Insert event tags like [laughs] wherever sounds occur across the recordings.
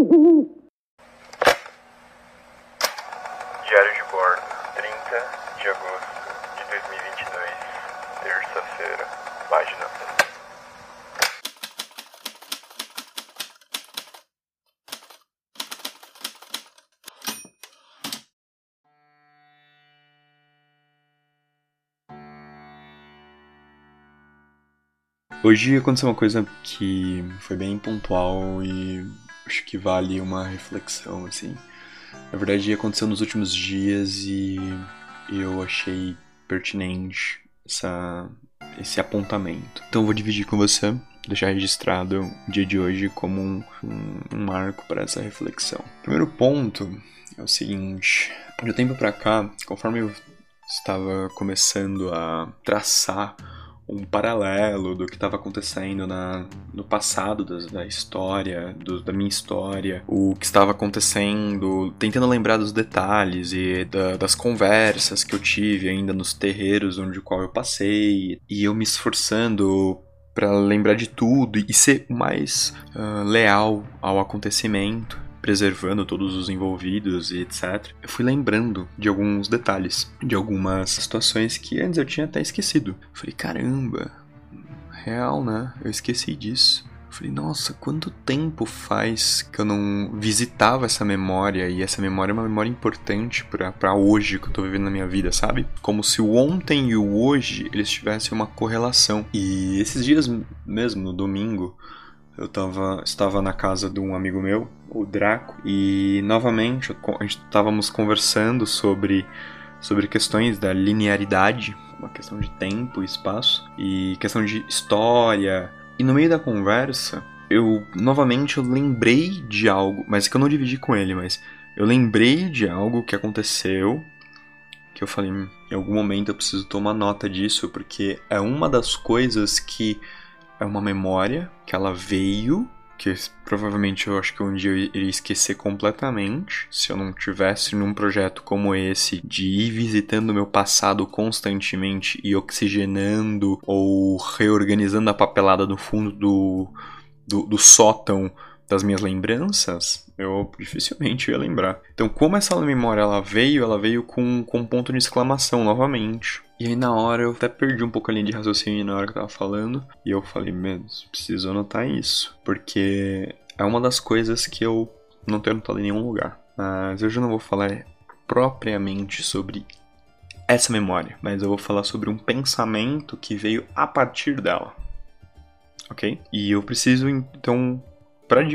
Diário de bordo, 30 de agosto de 2022, terça-feira, página 1. Hoje aconteceu uma coisa que foi bem pontual e acho que vale uma reflexão, assim. Na verdade, aconteceu nos últimos dias e eu achei pertinente essa, esse apontamento. Então, vou dividir com você, deixar registrado o dia de hoje como um, um, um marco para essa reflexão. Primeiro ponto é o seguinte: de um tempo para cá, conforme eu estava começando a traçar um paralelo do que estava acontecendo na, no passado das, da história, do, da minha história, o que estava acontecendo, tentando lembrar dos detalhes e da, das conversas que eu tive ainda nos terreiros onde qual eu passei, e eu me esforçando para lembrar de tudo e ser mais uh, leal ao acontecimento preservando todos os envolvidos e etc. Eu fui lembrando de alguns detalhes, de algumas situações que antes eu tinha até esquecido. Eu falei, caramba, real, né? Eu esqueci disso. Eu falei, nossa, quanto tempo faz que eu não visitava essa memória e essa memória é uma memória importante para hoje que eu tô vivendo na minha vida, sabe? Como se o ontem e o hoje eles tivessem uma correlação. E esses dias mesmo, no domingo, eu tava, estava na casa de um amigo meu, o Draco, e novamente a gente estávamos conversando sobre, sobre questões da linearidade, uma questão de tempo e espaço, e questão de história. E no meio da conversa, eu novamente eu lembrei de algo, mas que eu não dividi com ele, mas eu lembrei de algo que aconteceu que eu falei, em algum momento eu preciso tomar nota disso, porque é uma das coisas que é uma memória que ela veio, que provavelmente eu acho que um dia eu iria esquecer completamente se eu não tivesse num projeto como esse de ir visitando o meu passado constantemente e oxigenando ou reorganizando a papelada no fundo do, do, do sótão das minhas lembranças, eu dificilmente ia lembrar. Então, como essa memória ela veio, ela veio com, com um ponto de exclamação novamente. E aí na hora eu até perdi um pouco a linha de raciocínio na hora que eu tava falando. E eu falei, meu, preciso anotar isso. Porque é uma das coisas que eu não tenho anotado em nenhum lugar. Mas hoje eu não vou falar propriamente sobre essa memória. Mas eu vou falar sobre um pensamento que veio a partir dela. Ok? E eu preciso então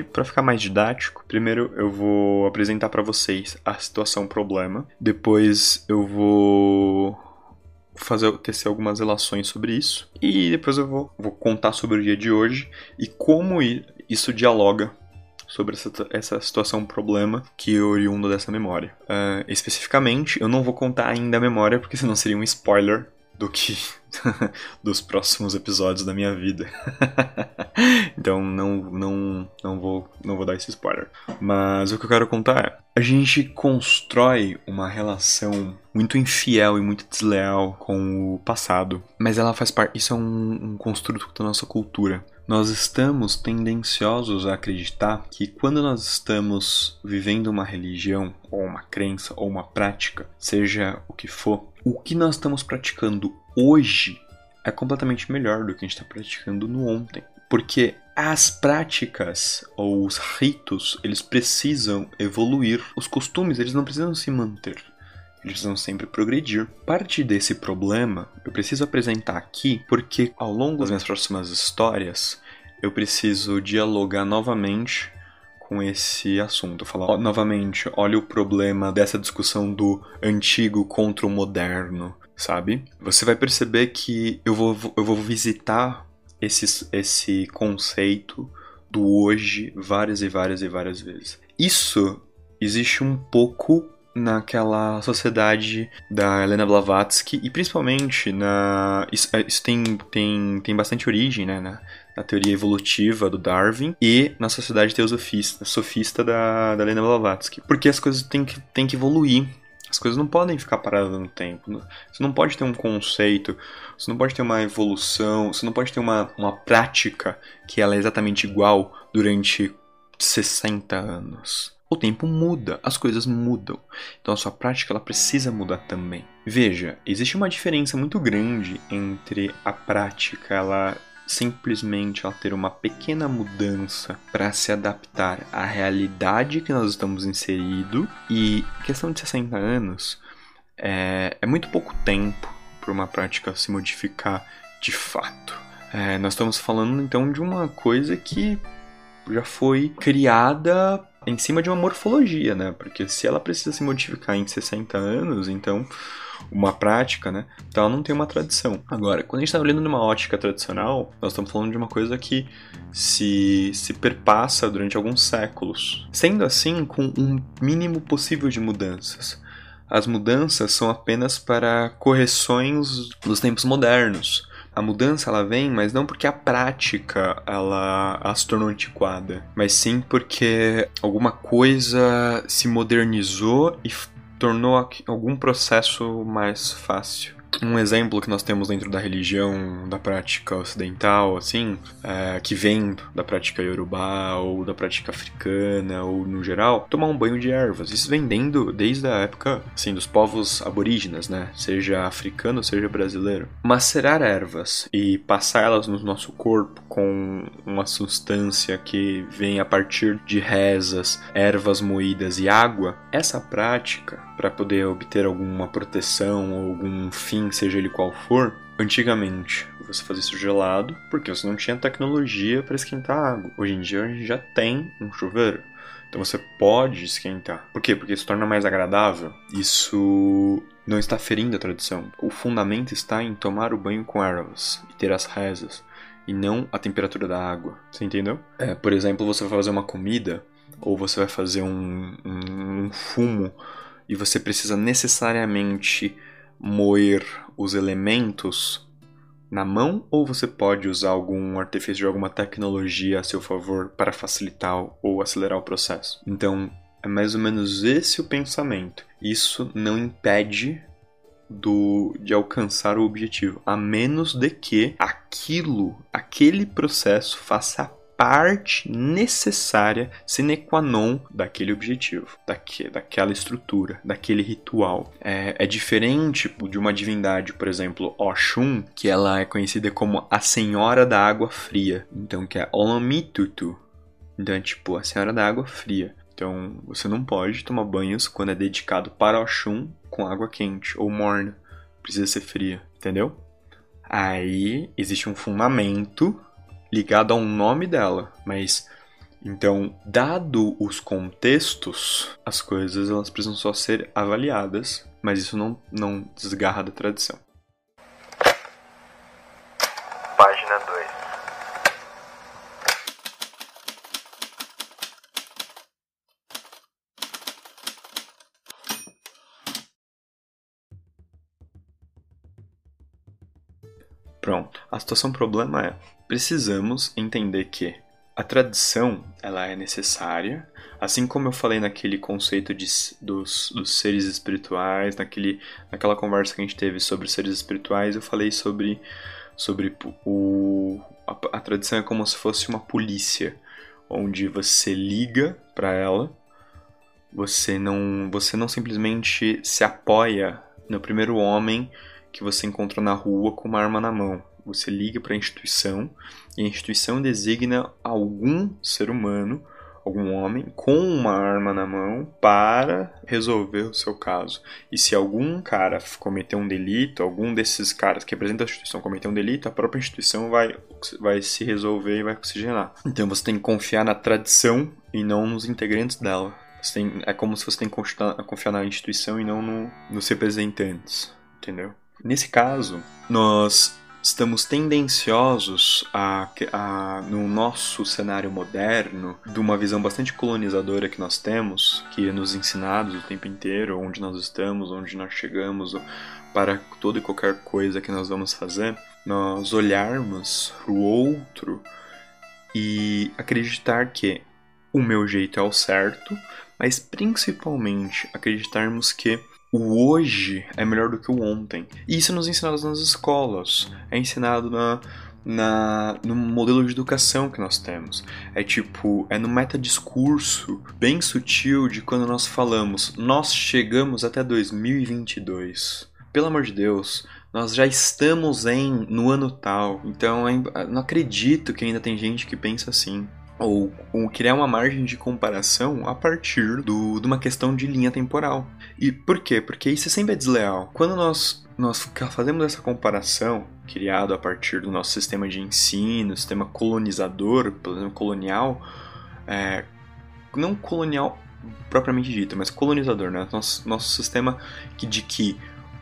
para ficar mais didático, primeiro eu vou apresentar para vocês a situação problema, depois eu vou fazer tecer algumas relações sobre isso e depois eu vou, vou contar sobre o dia de hoje e como isso dialoga sobre essa, essa situação problema que é oriundo dessa memória. Uh, especificamente, eu não vou contar ainda a memória porque senão seria um spoiler do que [laughs] dos próximos episódios da minha vida. [laughs] então não não não vou não vou dar esse spoiler. Mas o que eu quero contar é a gente constrói uma relação muito infiel e muito desleal com o passado, mas ela faz parte. Isso é um, um construto da nossa cultura. Nós estamos tendenciosos a acreditar que quando nós estamos vivendo uma religião, ou uma crença, ou uma prática, seja o que for, o que nós estamos praticando hoje é completamente melhor do que a gente está praticando no ontem. Porque as práticas ou os ritos, eles precisam evoluir. Os costumes, eles não precisam se manter. Eles precisam sempre progredir. Parte desse problema eu preciso apresentar aqui porque ao longo das minhas próximas histórias eu preciso dialogar novamente com esse assunto. Falar novamente, olha o problema dessa discussão do antigo contra o moderno, sabe? Você vai perceber que eu vou, eu vou visitar esse, esse conceito do hoje várias e várias e várias vezes. Isso existe um pouco naquela sociedade da Helena Blavatsky e principalmente na isso, isso tem, tem, tem bastante origem né, na, na teoria evolutiva do Darwin e na sociedade teosofista sofista da, da Helena Blavatsky. Porque as coisas têm que, têm que evoluir. As coisas não podem ficar paradas no tempo. Você não pode ter um conceito, você não pode ter uma evolução, você não pode ter uma, uma prática que ela é exatamente igual durante 60 anos. O tempo muda, as coisas mudam. Então a sua prática ela precisa mudar também. Veja, existe uma diferença muito grande entre a prática ela simplesmente ela ter uma pequena mudança para se adaptar à realidade que nós estamos inserido e questão de 60 anos é, é muito pouco tempo para uma prática se modificar de fato. É, nós estamos falando então de uma coisa que já foi criada em cima de uma morfologia, né? Porque se ela precisa se modificar em 60 anos, então uma prática, né? Então ela não tem uma tradição. Agora, quando a gente está olhando numa ótica tradicional, nós estamos falando de uma coisa que se, se perpassa durante alguns séculos. Sendo assim, com um mínimo possível de mudanças. As mudanças são apenas para correções dos tempos modernos. A mudança ela vem, mas não porque a prática ela, ela se tornou antiquada, mas sim porque alguma coisa se modernizou e tornou algum processo mais fácil um exemplo que nós temos dentro da religião, da prática ocidental, assim, é, que vem da prática iorubá ou da prática africana ou no geral, tomar um banho de ervas. Isso vem desde a época, assim, dos povos aborígenes, né? Seja africano, seja brasileiro. Macerar ervas e passá-las no nosso corpo com uma substância que vem a partir de rezas, ervas moídas e água, essa prática, para poder obter alguma proteção ou algum fim seja ele qual for, antigamente você fazia isso gelado porque você não tinha tecnologia para esquentar água. Hoje em dia a gente já tem um chuveiro. Então você pode esquentar. Por quê? Porque isso torna mais agradável. Isso não está ferindo a tradição. O fundamento está em tomar o banho com ervas e ter as rezas e não a temperatura da água. Você entendeu? É, por exemplo, você vai fazer uma comida ou você vai fazer um, um, um fumo e você precisa necessariamente moer os elementos na mão ou você pode usar algum artifício de alguma tecnologia a seu favor para facilitar ou acelerar o processo. Então, é mais ou menos esse o pensamento. Isso não impede do de alcançar o objetivo, a menos de que aquilo, aquele processo faça parte necessária, sine qua non, daquele objetivo, daque, daquela estrutura, daquele ritual. É, é diferente de uma divindade, por exemplo, Oxum, que ela é conhecida como a Senhora da Água Fria, então que é Olomitutu. Então é tipo a Senhora da Água Fria. Então você não pode tomar banhos quando é dedicado para Oxum com água quente ou morna. Precisa ser fria, entendeu? Aí existe um fundamento ligado a um nome dela, mas então, dado os contextos, as coisas elas precisam só ser avaliadas, mas isso não, não desgarra da tradição. Situação problema é: precisamos entender que a tradição ela é necessária, assim como eu falei naquele conceito de, dos, dos seres espirituais, naquele, naquela conversa que a gente teve sobre seres espirituais, eu falei sobre, sobre o, a, a tradição é como se fosse uma polícia, onde você liga para ela, você não, você não simplesmente se apoia no primeiro homem que você encontra na rua com uma arma na mão. Você liga para a instituição e a instituição designa algum ser humano, algum homem, com uma arma na mão para resolver o seu caso. E se algum cara cometer um delito, algum desses caras que representam a instituição cometer um delito, a própria instituição vai, vai se resolver e vai oxigenar. Então você tem que confiar na tradição e não nos integrantes dela. Tem, é como se você tem que confiar na instituição e não no, nos representantes, entendeu? Nesse caso, nós estamos tendenciosos a, a, no nosso cenário moderno, de uma visão bastante colonizadora que nós temos, que é nos ensinados o tempo inteiro, onde nós estamos, onde nós chegamos, para toda e qualquer coisa que nós vamos fazer, nós olharmos para o outro e acreditar que o meu jeito é o certo, mas principalmente acreditarmos que o hoje é melhor do que o ontem. E isso nos ensinado nas escolas, é ensinado na, na, no modelo de educação que nós temos. É tipo, é no metadiscurso bem sutil de quando nós falamos, nós chegamos até 2022. Pelo amor de Deus, nós já estamos em no ano tal. Então, é não acredito que ainda tem gente que pensa assim ou, ou, criar uma margem de comparação a partir do, de uma questão de linha temporal. E por quê? Porque isso sempre é desleal. Quando nós, nós fazemos essa comparação, criado a partir do nosso sistema de ensino, sistema colonizador, pelo exemplo, colonial, é, não colonial propriamente dito, mas colonizador, né? Nosso, nosso sistema de que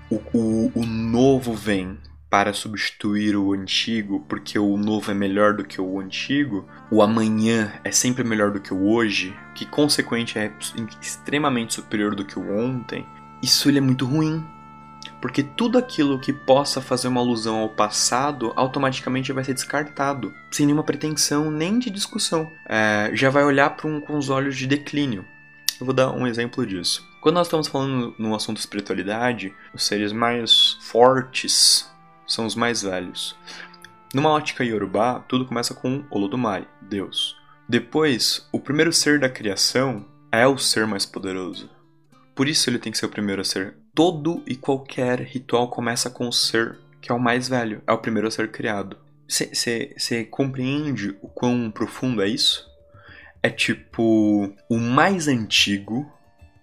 o, o, o novo vem para substituir o antigo, porque o novo é melhor do que o antigo, o amanhã é sempre melhor do que o hoje, que consequente é extremamente superior do que o ontem, isso ele é muito ruim. Porque tudo aquilo que possa fazer uma alusão ao passado automaticamente vai ser descartado, sem nenhuma pretensão nem de discussão. É, já vai olhar um, com os olhos de declínio. Eu vou dar um exemplo disso. Quando nós estamos falando no assunto espiritualidade, os seres mais fortes são os mais velhos. Numa ótica Yorubá, tudo começa com Olodumare, Deus. Depois, o primeiro ser da criação é o ser mais poderoso. Por isso ele tem que ser o primeiro a ser. Todo e qualquer ritual começa com o ser que é o mais velho, é o primeiro a ser criado. Você compreende o quão profundo é isso? É tipo, o mais antigo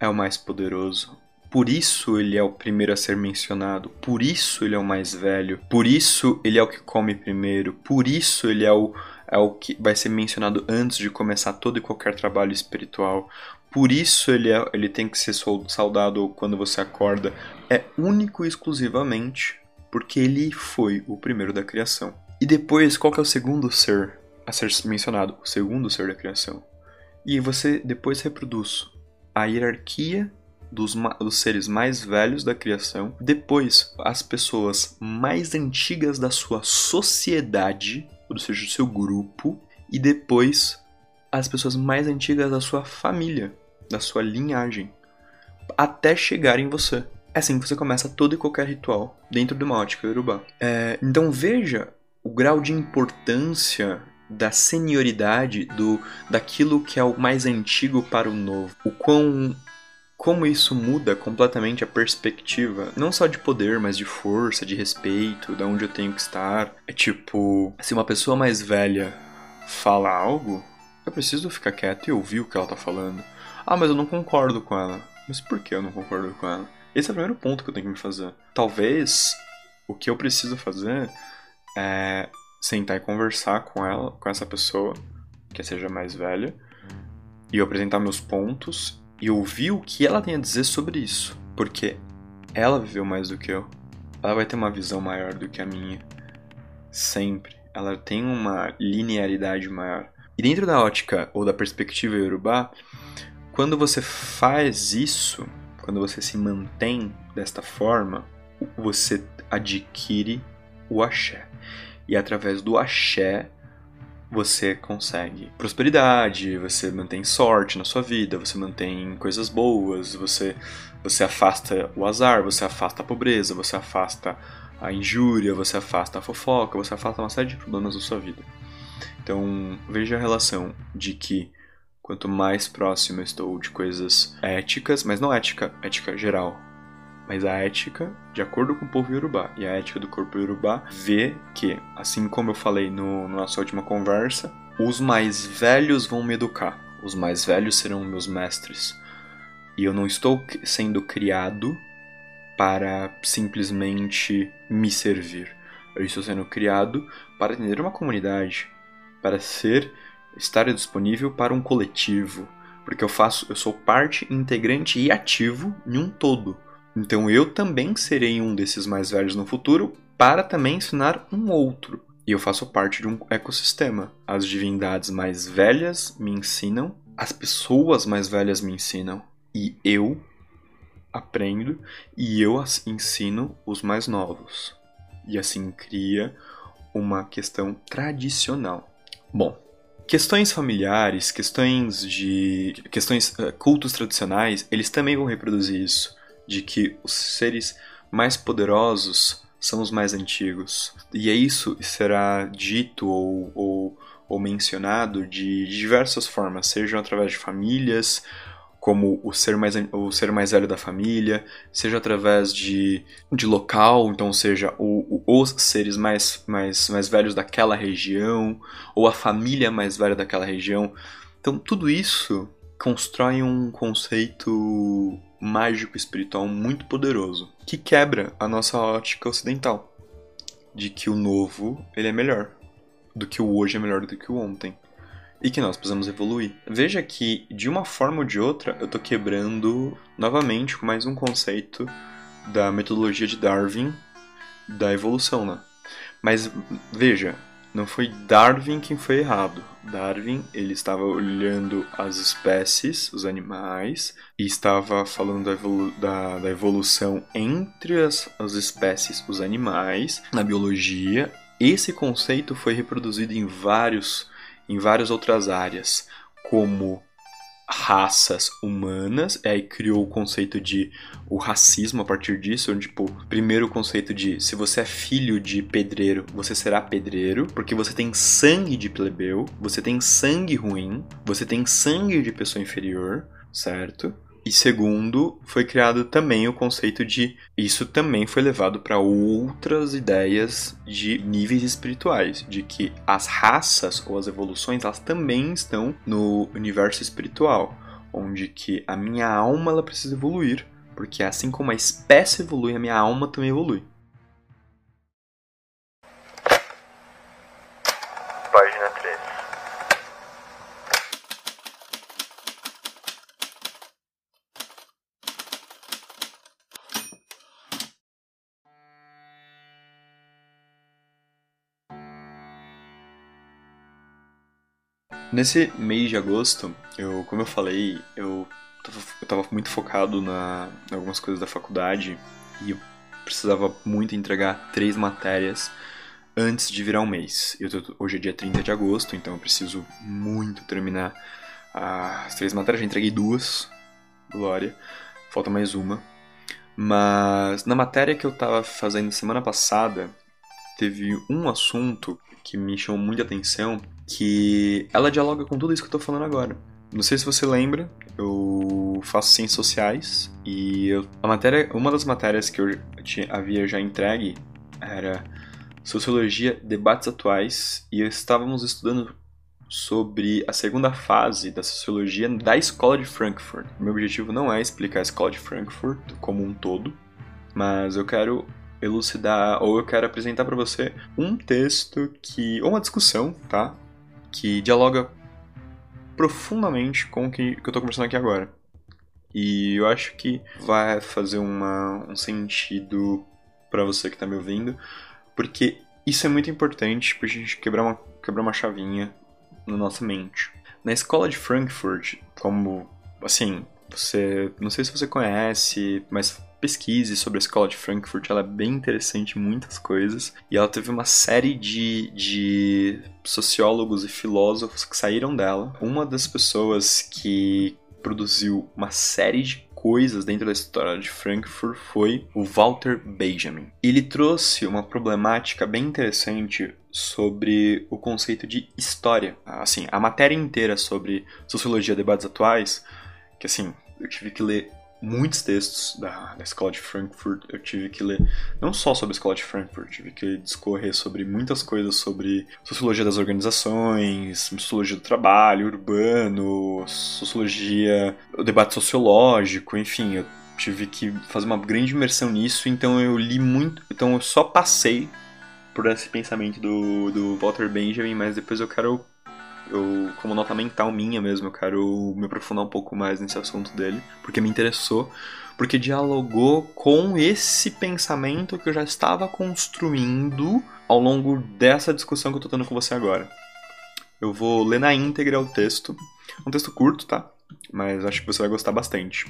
é o mais poderoso, por isso ele é o primeiro a ser mencionado, por isso ele é o mais velho, por isso ele é o que come primeiro, por isso ele é o, é o que vai ser mencionado antes de começar todo e qualquer trabalho espiritual. Por isso ele, é, ele tem que ser saudado quando você acorda. É único e exclusivamente porque ele foi o primeiro da criação. E depois, qual que é o segundo ser a ser mencionado? O segundo ser da criação. E você depois reproduz a hierarquia dos, dos seres mais velhos da criação, depois as pessoas mais antigas da sua sociedade, ou seja, do seu grupo, e depois as pessoas mais antigas da sua família, da sua linhagem, até chegar em você. É assim que você começa todo e qualquer ritual dentro de uma ótica urubá. É, então veja o grau de importância da senioridade do daquilo que é o mais antigo para o novo. O quão como isso muda completamente a perspectiva, não só de poder, mas de força, de respeito, de onde eu tenho que estar. É tipo, se uma pessoa mais velha fala algo, eu preciso ficar quieto e ouvir o que ela tá falando. Ah, mas eu não concordo com ela. Mas por que eu não concordo com ela? Esse é o primeiro ponto que eu tenho que me fazer. Talvez o que eu preciso fazer é sentar e conversar com ela, com essa pessoa que seja mais velha, e eu apresentar meus pontos e ouvir o que ela tem a dizer sobre isso, porque ela viveu mais do que eu. Ela vai ter uma visão maior do que a minha. Sempre. Ela tem uma linearidade maior. E dentro da ótica ou da perspectiva Yorubá, quando você faz isso, quando você se mantém desta forma, você adquire o axé. E através do axé, você consegue prosperidade, você mantém sorte na sua vida, você mantém coisas boas, você, você afasta o azar, você afasta a pobreza, você afasta a injúria, você afasta a fofoca, você afasta uma série de problemas da sua vida. Então, veja a relação de que quanto mais próximo eu estou de coisas éticas, mas não ética, ética geral, mas a ética, de acordo com o povo Yorubá, e a ética do corpo Yorubá, vê que, assim como eu falei no, na nossa última conversa, os mais velhos vão me educar, os mais velhos serão meus mestres. E eu não estou sendo criado para simplesmente me servir. Eu estou sendo criado para atender uma comunidade, para ser estar disponível para um coletivo, porque eu faço, eu sou parte integrante e ativo em um todo. Então eu também serei um desses mais velhos no futuro para também ensinar um outro. E eu faço parte de um ecossistema. As divindades mais velhas me ensinam, as pessoas mais velhas me ensinam, e eu aprendo e eu ensino os mais novos. E assim cria uma questão tradicional. Bom, questões familiares, questões de questões uh, cultos tradicionais, eles também vão reproduzir isso de que os seres mais poderosos são os mais antigos. E é isso será dito ou, ou, ou mencionado de diversas formas, sejam através de famílias, como o ser mais, o ser mais velho da família, seja através de, de local, então seja o, o, os seres mais, mais, mais velhos daquela região, ou a família mais velha daquela região. Então tudo isso constrói um conceito mágico espiritual muito poderoso, que quebra a nossa ótica ocidental, de que o novo ele é melhor, do que o hoje é melhor do que o ontem e que nós precisamos evoluir. Veja que, de uma forma ou de outra, eu estou quebrando novamente com mais um conceito da metodologia de Darwin da evolução, né? Mas veja, não foi Darwin quem foi errado. Darwin, ele estava olhando as espécies, os animais, e estava falando da, evolu da, da evolução entre as, as espécies, os animais, na biologia. Esse conceito foi reproduzido em vários em várias outras áreas, como raças humanas, aí criou o conceito de o racismo a partir disso, onde, tipo, primeiro o conceito de se você é filho de pedreiro, você será pedreiro, porque você tem sangue de plebeu, você tem sangue ruim, você tem sangue de pessoa inferior, certo? E segundo, foi criado também o conceito de isso também foi levado para outras ideias de níveis espirituais, de que as raças ou as evoluções elas também estão no universo espiritual, onde que a minha alma ela precisa evoluir, porque assim como a espécie evolui, a minha alma também evolui. Nesse mês de agosto, eu, como eu falei, eu tava, eu tava muito focado na, em algumas coisas da faculdade e eu precisava muito entregar três matérias antes de virar um mês. Eu tô, hoje é dia 30 de agosto, então eu preciso muito terminar as três matérias. Já entreguei duas, glória, falta mais uma. Mas na matéria que eu tava fazendo semana passada, teve um assunto que me chamou muita atenção, que ela dialoga com tudo isso que eu tô falando agora. Não sei se você lembra, eu faço ciências sociais e eu, a matéria, uma das matérias que eu tinha, havia já entregue era Sociologia, Debates Atuais e estávamos estudando sobre a segunda fase da sociologia da Escola de Frankfurt. Meu objetivo não é explicar a Escola de Frankfurt como um todo, mas eu quero elucidar ou eu quero apresentar para você um texto que ou uma discussão, tá? Que dialoga profundamente com o que, que eu tô conversando aqui agora. E eu acho que vai fazer uma, um sentido para você que tá me ouvindo, porque isso é muito importante pra gente quebrar uma, quebrar uma chavinha na nossa mente. Na escola de Frankfurt, como, assim, você, não sei se você conhece, mas pesquise sobre a escola de Frankfurt, ela é bem interessante em muitas coisas. E ela teve uma série de, de sociólogos e filósofos que saíram dela. Uma das pessoas que produziu uma série de coisas dentro da história de Frankfurt foi o Walter Benjamin. Ele trouxe uma problemática bem interessante sobre o conceito de história. Assim, a matéria inteira sobre sociologia, debates atuais, que assim, eu tive que ler muitos textos da, da escola de Frankfurt. Eu tive que ler não só sobre a escola de Frankfurt, tive que discorrer sobre muitas coisas sobre sociologia das organizações, sociologia do trabalho, urbano, sociologia, o debate sociológico, enfim, eu tive que fazer uma grande imersão nisso, então eu li muito, então eu só passei por esse pensamento do, do Walter Benjamin, mas depois eu quero eu, como nota mental minha mesmo, eu quero me aprofundar um pouco mais nesse assunto dele, porque me interessou, porque dialogou com esse pensamento que eu já estava construindo ao longo dessa discussão que eu tô tendo com você agora. Eu vou ler na íntegra o texto, um texto curto, tá? Mas acho que você vai gostar bastante,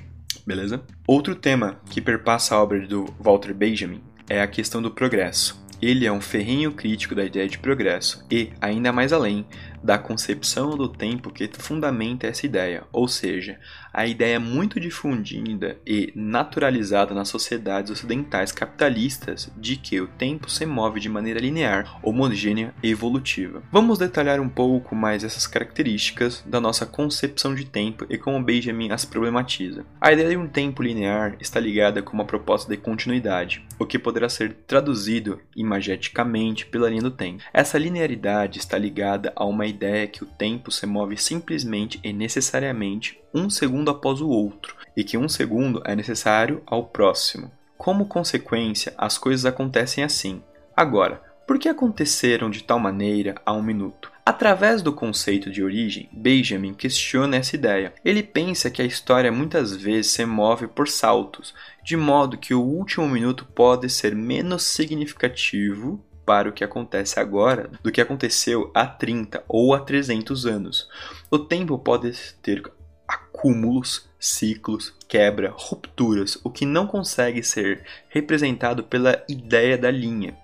beleza? Outro tema que perpassa a obra do Walter Benjamin é a questão do progresso. Ele é um ferrenho crítico da ideia de progresso e, ainda mais além, da concepção do tempo que fundamenta essa ideia, ou seja, a ideia muito difundida e naturalizada nas sociedades ocidentais capitalistas de que o tempo se move de maneira linear, homogênea e evolutiva. Vamos detalhar um pouco mais essas características da nossa concepção de tempo e como Benjamin as problematiza. A ideia de um tempo linear está ligada com uma proposta de continuidade, o que poderá ser traduzido imageticamente pela linha do tempo. Essa linearidade está ligada a uma ideia que o tempo se move simplesmente e necessariamente um segundo após o outro, e que um segundo é necessário ao próximo. Como consequência, as coisas acontecem assim. Agora, por que aconteceram de tal maneira a um minuto? Através do conceito de origem, Benjamin questiona essa ideia. Ele pensa que a história muitas vezes se move por saltos, de modo que o último minuto pode ser menos significativo para o que acontece agora do que aconteceu há 30 ou há 300 anos. O tempo pode ter acúmulos, ciclos, quebra, rupturas, o que não consegue ser representado pela ideia da linha.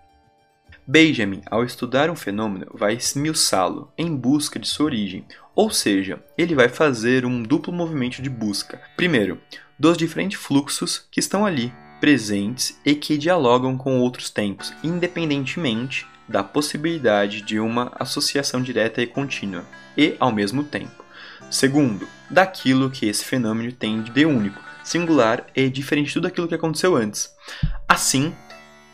Benjamin, ao estudar um fenômeno, vai esmiuçá-lo em busca de sua origem, ou seja, ele vai fazer um duplo movimento de busca. Primeiro, dos diferentes fluxos que estão ali, presentes e que dialogam com outros tempos, independentemente da possibilidade de uma associação direta e contínua, e ao mesmo tempo. Segundo, daquilo que esse fenômeno tem de único, singular e diferente de tudo aquilo que aconteceu antes. Assim,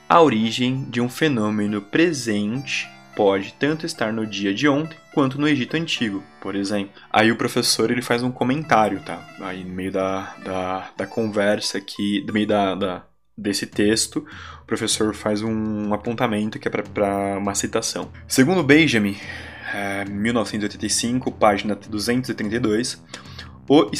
a origem de um fenômeno presente pode tanto estar no dia de ontem quanto no Egito Antigo, por exemplo. Aí o professor ele faz um comentário, tá? Aí no meio da, da, da conversa aqui, no meio da, da, desse texto, o professor faz um apontamento que é para uma citação. Segundo Benjamin, é, 1985, página 232, o,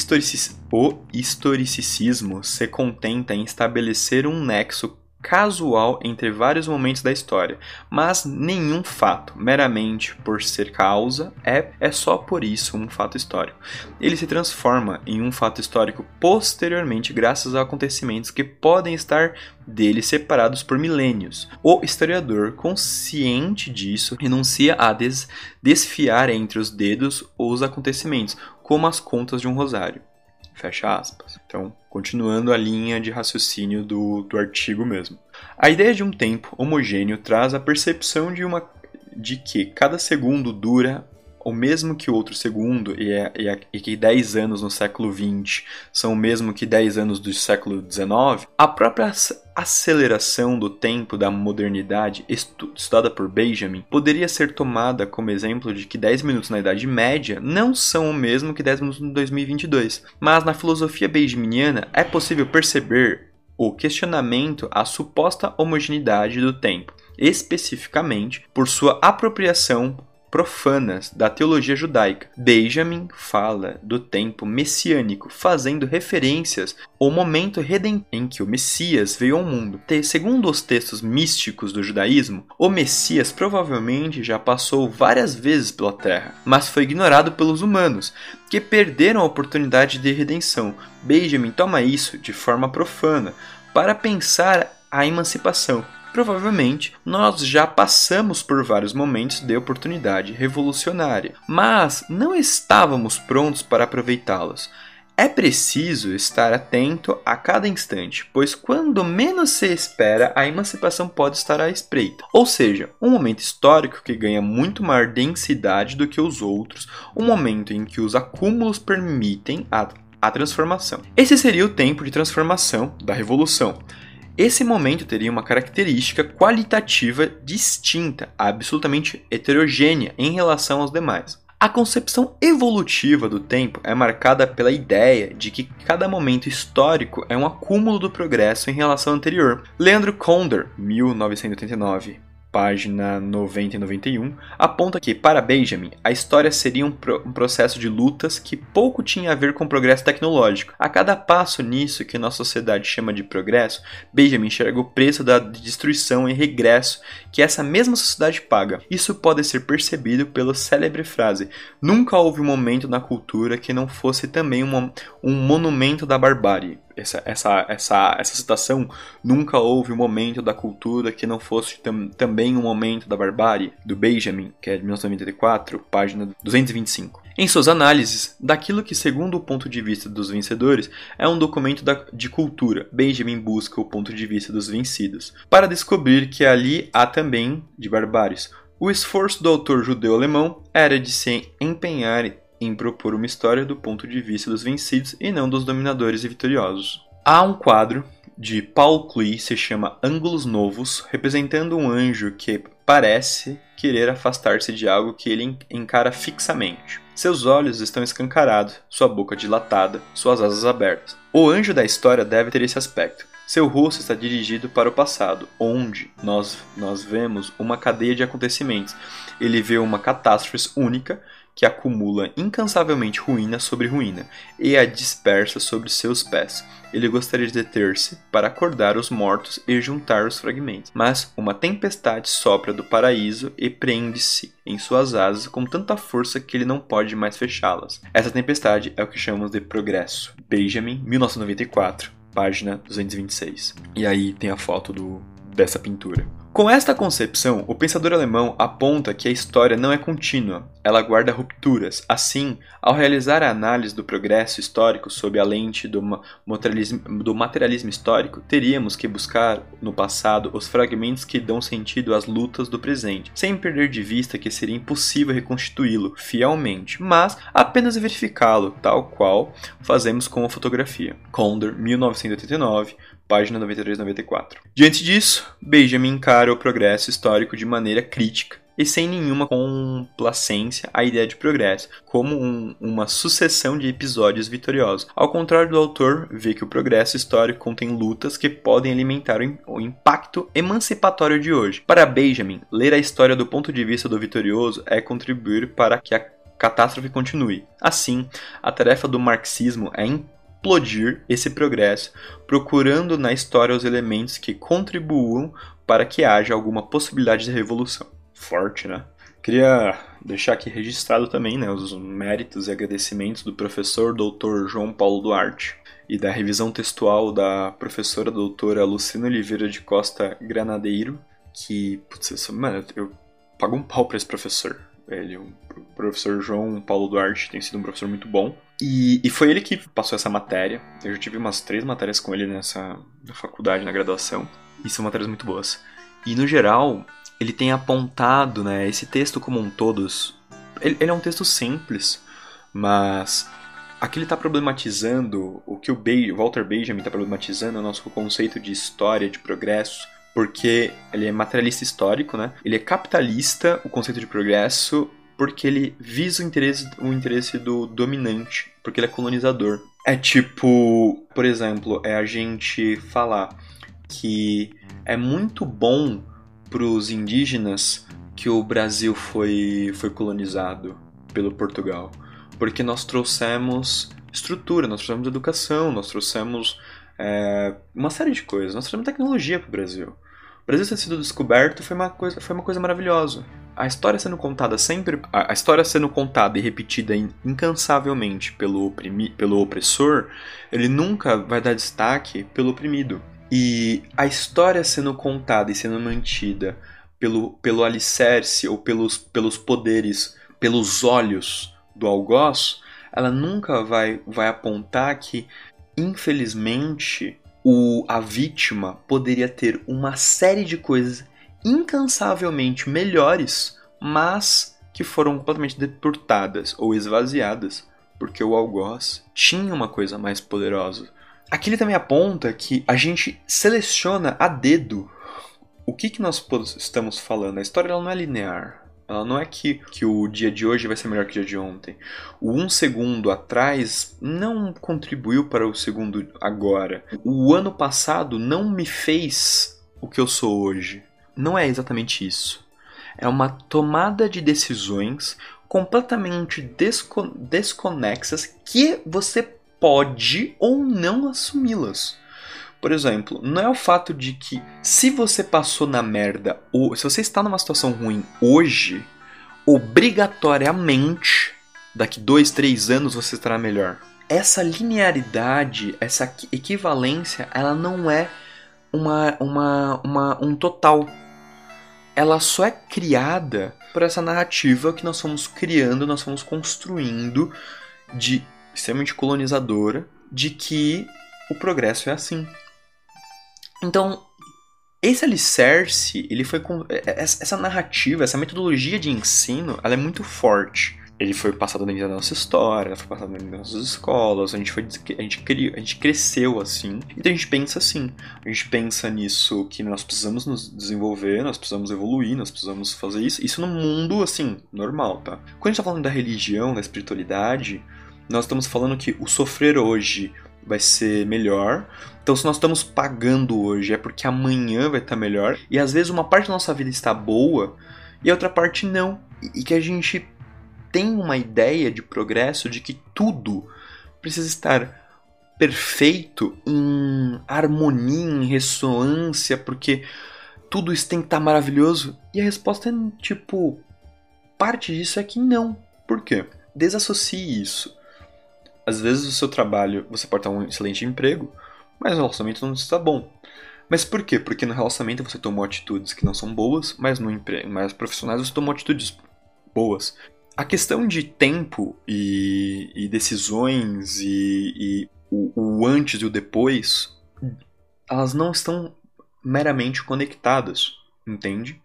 o historicismo se contenta em estabelecer um nexo casual entre vários momentos da história, mas nenhum fato, meramente por ser causa, é, é só por isso um fato histórico. Ele se transforma em um fato histórico posteriormente graças a acontecimentos que podem estar dele separados por milênios. O historiador, consciente disso, renuncia a des desfiar entre os dedos os acontecimentos, como as contas de um rosário. Fecha aspas. Então, continuando a linha de raciocínio do, do artigo mesmo. A ideia de um tempo homogêneo traz a percepção de, uma, de que cada segundo dura o mesmo que outro segundo, e, é, e, é, e que 10 anos no século XX são o mesmo que 10 anos do século XIX, a própria aceleração do tempo da modernidade estudada por Benjamin poderia ser tomada como exemplo de que 10 minutos na Idade Média não são o mesmo que 10 minutos no 2022. Mas na filosofia benjaminiana é possível perceber o questionamento à suposta homogeneidade do tempo, especificamente por sua apropriação profanas da teologia judaica. Benjamin fala do tempo messiânico, fazendo referências ao momento redentor em que o Messias veio ao mundo. Segundo os textos místicos do judaísmo, o Messias provavelmente já passou várias vezes pela terra, mas foi ignorado pelos humanos, que perderam a oportunidade de redenção. Benjamin toma isso de forma profana para pensar a emancipação Provavelmente, nós já passamos por vários momentos de oportunidade revolucionária, mas não estávamos prontos para aproveitá-los. É preciso estar atento a cada instante, pois quando menos se espera, a emancipação pode estar à espreita. Ou seja, um momento histórico que ganha muito maior densidade do que os outros, um momento em que os acúmulos permitem a, a transformação. Esse seria o tempo de transformação da revolução. Esse momento teria uma característica qualitativa distinta, absolutamente heterogênea em relação aos demais. A concepção evolutiva do tempo é marcada pela ideia de que cada momento histórico é um acúmulo do progresso em relação ao anterior. Leandro Konder, 1989 página 90 e 91, aponta que, para Benjamin, a história seria um, pro um, processo de lutas que pouco tinha a ver com progresso tecnológico. A cada passo nisso que nossa sociedade chama de progresso, Benjamin enxerga o preço da destruição e regresso que essa mesma sociedade paga. Isso pode ser percebido pela célebre frase: Nunca houve um momento na cultura que não fosse também um, um monumento da barbárie. Essa, essa, essa, essa citação, nunca houve um momento da cultura que não fosse tam, também um momento da barbárie, do Benjamin, que é de 1994, página 225. Em suas análises daquilo que, segundo o ponto de vista dos vencedores, é um documento da, de cultura, Benjamin busca o ponto de vista dos vencidos, para descobrir que ali há também de barbáries. O esforço do autor judeu-alemão era de se empenhar em propor uma história do ponto de vista dos vencidos e não dos dominadores e vitoriosos. Há um quadro de Paul Klee, se chama Ângulos Novos, representando um anjo que parece querer afastar-se de algo que ele encara fixamente. Seus olhos estão escancarados, sua boca dilatada, suas asas abertas. O anjo da história deve ter esse aspecto. Seu rosto está dirigido para o passado, onde nós, nós vemos uma cadeia de acontecimentos. Ele vê uma catástrofe única que acumula incansavelmente ruína sobre ruína e a dispersa sobre seus pés. Ele gostaria de deter-se para acordar os mortos e juntar os fragmentos, mas uma tempestade sopra do paraíso e prende-se em suas asas com tanta força que ele não pode mais fechá-las. Essa tempestade é o que chamamos de progresso. Benjamin, 1994, página 226. E aí tem a foto do, dessa pintura. Com esta concepção, o pensador alemão aponta que a história não é contínua, ela guarda rupturas. Assim, ao realizar a análise do progresso histórico sob a lente do materialismo, do materialismo histórico, teríamos que buscar no passado os fragmentos que dão sentido às lutas do presente, sem perder de vista que seria impossível reconstituí-lo fielmente, mas apenas verificá-lo, tal qual fazemos com a fotografia. Condor, 1989, página 93 94. Diante disso, Benjamin o progresso histórico de maneira crítica e sem nenhuma complacência a ideia de progresso, como um, uma sucessão de episódios vitoriosos. Ao contrário do autor, vê que o progresso histórico contém lutas que podem alimentar o impacto emancipatório de hoje. Para Benjamin, ler a história do ponto de vista do vitorioso é contribuir para que a catástrofe continue. Assim, a tarefa do marxismo é explodir esse progresso, procurando na história os elementos que contribuam para que haja alguma possibilidade de revolução. Forte, né? Queria deixar aqui registrado também né, os méritos e agradecimentos do professor Dr. João Paulo Duarte e da revisão textual da professora doutora Lucina Oliveira de Costa Granadeiro, que, putz, mano, eu pago um pau para esse professor. Ele, o professor João Paulo Duarte tem sido um professor muito bom. E, e, foi ele que passou essa matéria. Eu já tive umas três matérias com ele nessa na faculdade, na graduação. E são matérias muito boas. E no geral, ele tem apontado, né, esse texto como um todos. Ele, ele é um texto simples, mas aqui ele está problematizando o que o Be Walter Benjamin está problematizando, o nosso conceito de história, de progresso, porque ele é materialista histórico, né? Ele é capitalista, o conceito de progresso, porque ele visa o interesse, o interesse do dominante, porque ele é colonizador. É tipo, por exemplo, é a gente falar que é muito bom para os indígenas que o Brasil foi, foi colonizado pelo Portugal, porque nós trouxemos estrutura, nós trouxemos educação, nós trouxemos é, uma série de coisas, nós trouxemos tecnologia para o Brasil. O Brasil ter sido descoberto foi uma coisa, foi uma coisa maravilhosa. A história sendo contada sempre, a, história sendo contada e repetida incansavelmente pelo, oprimi, pelo opressor, ele nunca vai dar destaque pelo oprimido. E a história sendo contada e sendo mantida pelo, pelo alicerce ou pelos, pelos poderes, pelos olhos do algoz, ela nunca vai, vai apontar que, infelizmente, o, a vítima poderia ter uma série de coisas incansavelmente melhores, mas que foram completamente deportadas ou esvaziadas porque o algoz tinha uma coisa mais poderosa. Aqui ele também aponta que a gente seleciona a dedo o que, que nós estamos falando. A história ela não é linear. Ela não é que, que o dia de hoje vai ser melhor que o dia de ontem. O um segundo atrás não contribuiu para o segundo agora. O ano passado não me fez o que eu sou hoje. Não é exatamente isso. É uma tomada de decisões completamente desco desconexas que você pode ou não assumi-las. Por exemplo, não é o fato de que se você passou na merda ou se você está numa situação ruim hoje, obrigatoriamente daqui dois, três anos você estará melhor. essa linearidade, essa equivalência, ela não é uma, uma, uma, um total. Ela só é criada por essa narrativa que nós fomos criando, nós fomos construindo de extremamente colonizadora, de que o progresso é assim. Então, esse alicerce, ele foi com é, é, essa narrativa, essa metodologia de ensino, ela é muito forte. Ele foi passado dentro da nossa história, foi passado dentro das nossas escolas, a gente foi a gente criou, a gente cresceu assim. Então a gente pensa assim, a gente pensa nisso que nós precisamos nos desenvolver, nós precisamos evoluir, nós precisamos fazer isso. Isso no mundo assim, normal, tá? Quando a gente tá falando da religião, da espiritualidade, nós estamos falando que o sofrer hoje vai ser melhor. Então, se nós estamos pagando hoje, é porque amanhã vai estar melhor. E às vezes uma parte da nossa vida está boa e a outra parte não. E que a gente tem uma ideia de progresso de que tudo precisa estar perfeito, em harmonia, em ressonância, porque tudo isso tem que estar maravilhoso. E a resposta é tipo: parte disso é que não. Por quê? Desassocie isso. Às vezes o seu trabalho, você pode ter um excelente emprego, mas o relacionamento não está bom. Mas por quê? Porque no relacionamento você tomou atitudes que não são boas, mas no emprego, mas profissionais você tomou atitudes boas. A questão de tempo e, e decisões e, e o, o antes e o depois, elas não estão meramente conectadas, entende?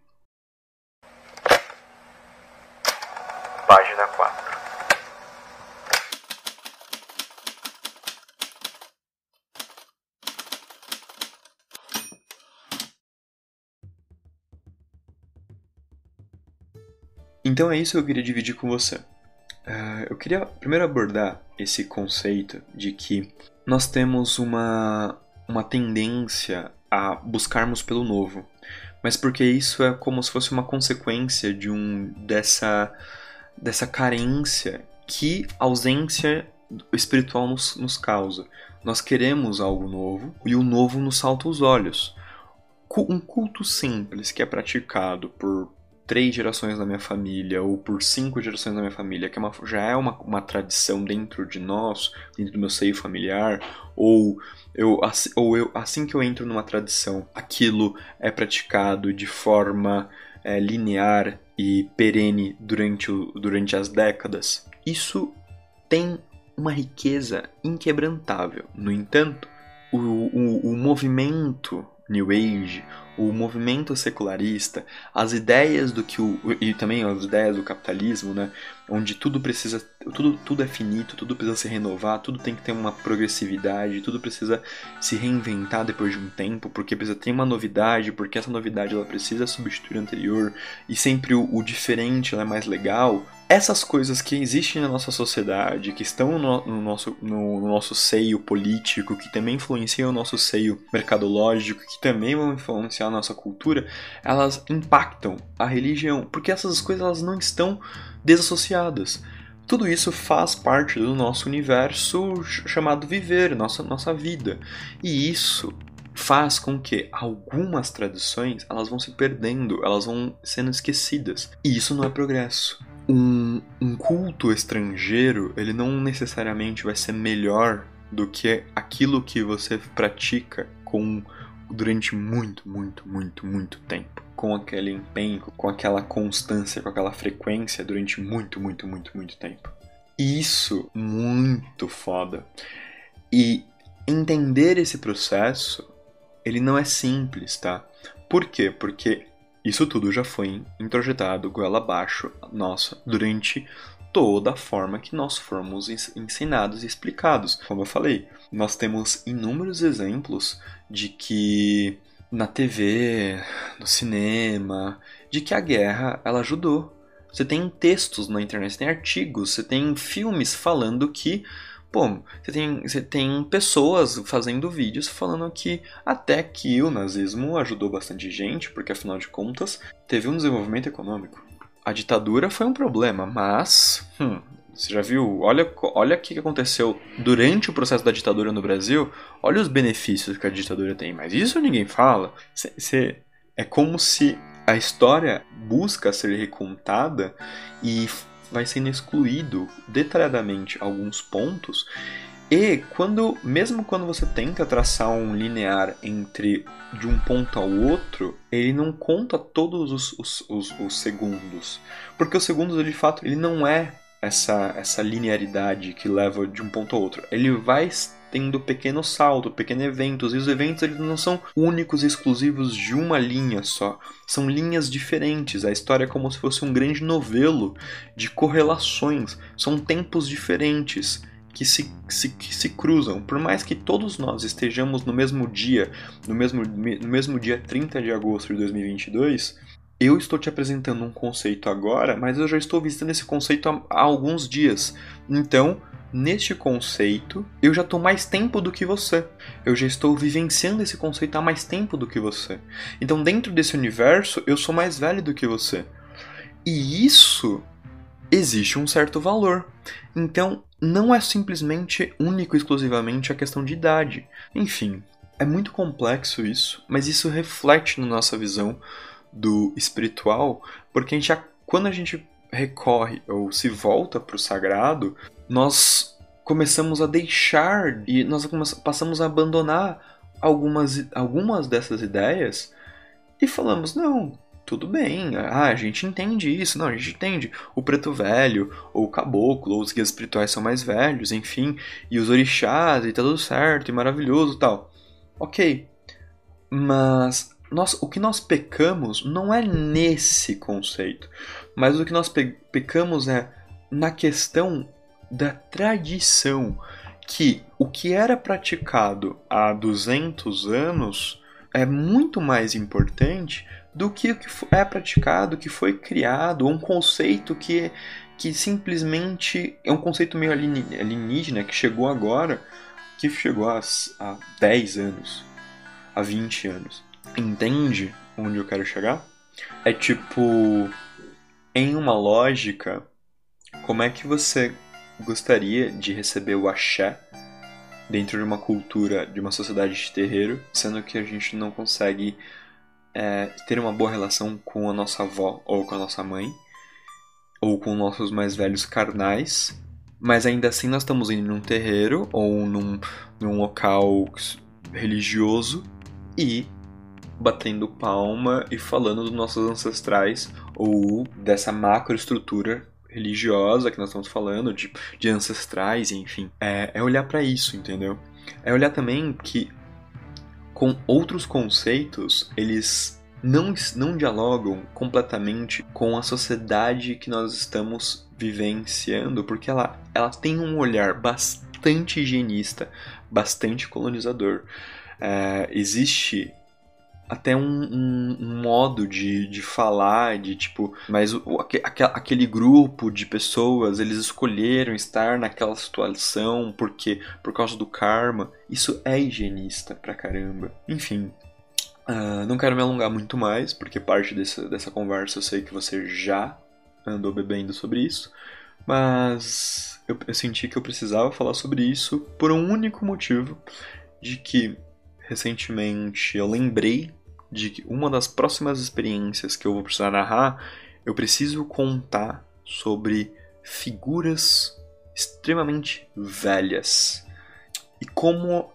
Então é isso que eu queria dividir com você. Uh, eu queria primeiro abordar esse conceito de que nós temos uma, uma tendência a buscarmos pelo novo, mas porque isso é como se fosse uma consequência de um dessa dessa carência que ausência espiritual nos, nos causa. Nós queremos algo novo e o novo nos salta os olhos. Um culto simples que é praticado por três gerações da minha família ou por cinco gerações da minha família, que é uma, já é uma, uma tradição dentro de nós, dentro do meu seio familiar, ou eu, ou eu assim que eu entro numa tradição, aquilo é praticado de forma é, linear e perene durante, o, durante as décadas, isso tem uma riqueza inquebrantável. No entanto, o, o, o movimento New Age, o movimento secularista, as ideias do que o e também as ideias do capitalismo, né, onde tudo precisa, tudo tudo é finito, tudo precisa se renovar, tudo tem que ter uma progressividade, tudo precisa se reinventar depois de um tempo, porque precisa ter uma novidade, porque essa novidade ela precisa substituir a anterior e sempre o, o diferente é mais legal. Essas coisas que existem na nossa sociedade, que estão no, no nosso, no, no, nosso seio político, que também influenciam o nosso seio mercadológico, que também vão influenciar a nossa cultura, elas impactam a religião, porque essas coisas elas não estão desassociadas. Tudo isso faz parte do nosso universo chamado viver, nossa, nossa vida. E isso faz com que algumas tradições elas vão se perdendo, elas vão sendo esquecidas. E isso não é progresso um, um culto estrangeiro, ele não necessariamente vai ser melhor do que aquilo que você pratica com durante muito, muito, muito, muito tempo. Com aquele empenho, com aquela constância, com aquela frequência durante muito, muito, muito, muito tempo. Isso muito foda. E entender esse processo, ele não é simples, tá? Por quê? Porque isso tudo já foi introjetado goela abaixo nossa durante toda a forma que nós fomos ensinados e explicados. Como eu falei, nós temos inúmeros exemplos de que na TV, no cinema, de que a guerra ela ajudou. Você tem textos na internet, você tem artigos, você tem filmes falando que Pô, você tem, você tem pessoas fazendo vídeos falando que até que o nazismo ajudou bastante gente, porque afinal de contas teve um desenvolvimento econômico. A ditadura foi um problema, mas. Hum, você já viu? Olha, olha o que aconteceu durante o processo da ditadura no Brasil. Olha os benefícios que a ditadura tem, mas isso ninguém fala. Cê, é como se a história busca ser recontada e vai sendo excluído detalhadamente alguns pontos E quando, mesmo quando você tenta traçar um linear entre de um ponto ao outro, ele não conta todos os, os, os, os segundos. Porque os segundos, de fato, ele não é essa, essa linearidade que leva de um ponto ao outro. Ele vai tendo pequeno salto, pequenos eventos, e os eventos eles não são únicos e exclusivos de uma linha só. São linhas diferentes. A história é como se fosse um grande novelo de correlações. São tempos diferentes que se, se, que se cruzam. Por mais que todos nós estejamos no mesmo dia, no mesmo, no mesmo dia 30 de agosto de 2022, eu estou te apresentando um conceito agora, mas eu já estou visitando esse conceito há, há alguns dias. Então, neste conceito, eu já estou mais tempo do que você. Eu já estou vivenciando esse conceito há mais tempo do que você. Então, dentro desse universo, eu sou mais velho do que você. E isso existe um certo valor. Então, não é simplesmente único exclusivamente a questão de idade. Enfim, é muito complexo isso, mas isso reflete na nossa visão do espiritual, porque a gente, quando a gente recorre ou se volta para o sagrado, nós começamos a deixar e nós passamos a abandonar algumas, algumas dessas ideias e falamos: não, tudo bem, ah, a gente entende isso, não, a gente entende. O preto velho, ou o caboclo, ou os guias espirituais são mais velhos, enfim, e os orixás, e tá tudo certo, e maravilhoso tal. Ok, mas nós, o que nós pecamos não é nesse conceito, mas o que nós pe pecamos é na questão da tradição, que o que era praticado há 200 anos é muito mais importante do que o que é praticado, que foi criado, um conceito que, que simplesmente é um conceito meio alienígena que chegou agora, que chegou há, há 10 anos, há 20 anos. Entende onde eu quero chegar? É tipo, em uma lógica, como é que você gostaria de receber o axé dentro de uma cultura, de uma sociedade de terreiro, sendo que a gente não consegue é, ter uma boa relação com a nossa avó ou com a nossa mãe, ou com nossos mais velhos carnais, mas ainda assim nós estamos indo num terreiro ou num, num local religioso e batendo palma e falando dos nossos ancestrais ou dessa macroestrutura religiosa que nós estamos falando, de, de ancestrais, enfim. É, é olhar para isso, entendeu? É olhar também que com outros conceitos, eles não, não dialogam completamente com a sociedade que nós estamos vivenciando, porque ela, ela tem um olhar bastante higienista, bastante colonizador. É, existe até um, um, um, modo de, de falar, de tipo, mas o, aquele grupo de pessoas, eles escolheram estar naquela situação porque por causa do karma. Isso é higienista pra caramba. Enfim, uh, não quero me alongar muito mais, porque parte dessa, dessa conversa eu sei que você já andou bebendo sobre isso, mas eu, eu senti que eu precisava falar sobre isso por um único motivo, de que recentemente eu lembrei de que uma das próximas experiências que eu vou precisar narrar, eu preciso contar sobre figuras extremamente velhas e como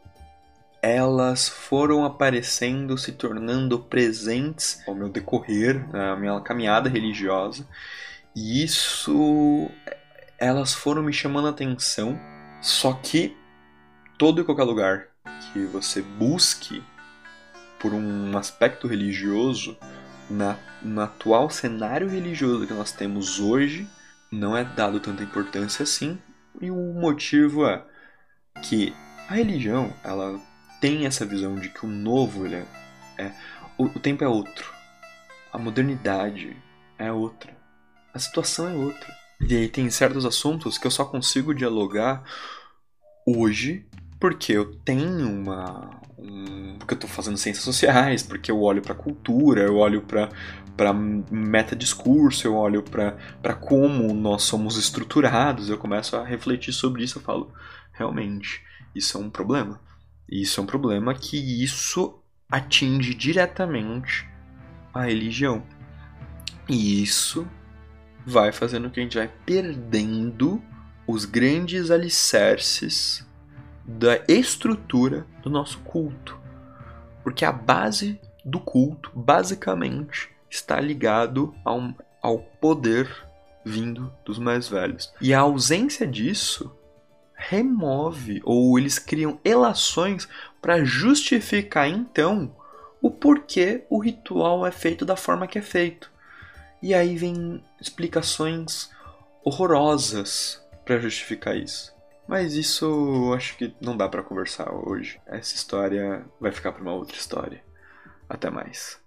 elas foram aparecendo, se tornando presentes ao meu decorrer, na minha caminhada religiosa, e isso elas foram me chamando a atenção. Só que todo e qualquer lugar que você busque por um aspecto religioso, na, no atual cenário religioso que nós temos hoje, não é dado tanta importância assim. E o motivo é que a religião ela tem essa visão de que o novo é, é o, o tempo é outro, a modernidade é outra, a situação é outra. E aí tem certos assuntos que eu só consigo dialogar hoje porque eu tenho uma. Um, porque eu estou fazendo ciências sociais, porque eu olho para cultura, eu olho para para meta-discurso, eu olho para como nós somos estruturados, eu começo a refletir sobre isso, eu falo, realmente, isso é um problema. Isso é um problema que isso atinge diretamente a religião. E isso vai fazendo que a gente vai perdendo os grandes alicerces da estrutura do nosso culto. Porque a base do culto, basicamente, está ligado ao, ao poder vindo dos mais velhos. E a ausência disso remove ou eles criam relações para justificar então o porquê o ritual é feito da forma que é feito. E aí vem explicações horrorosas para justificar isso. Mas isso acho que não dá para conversar hoje. Essa história vai ficar para uma outra história. Até mais.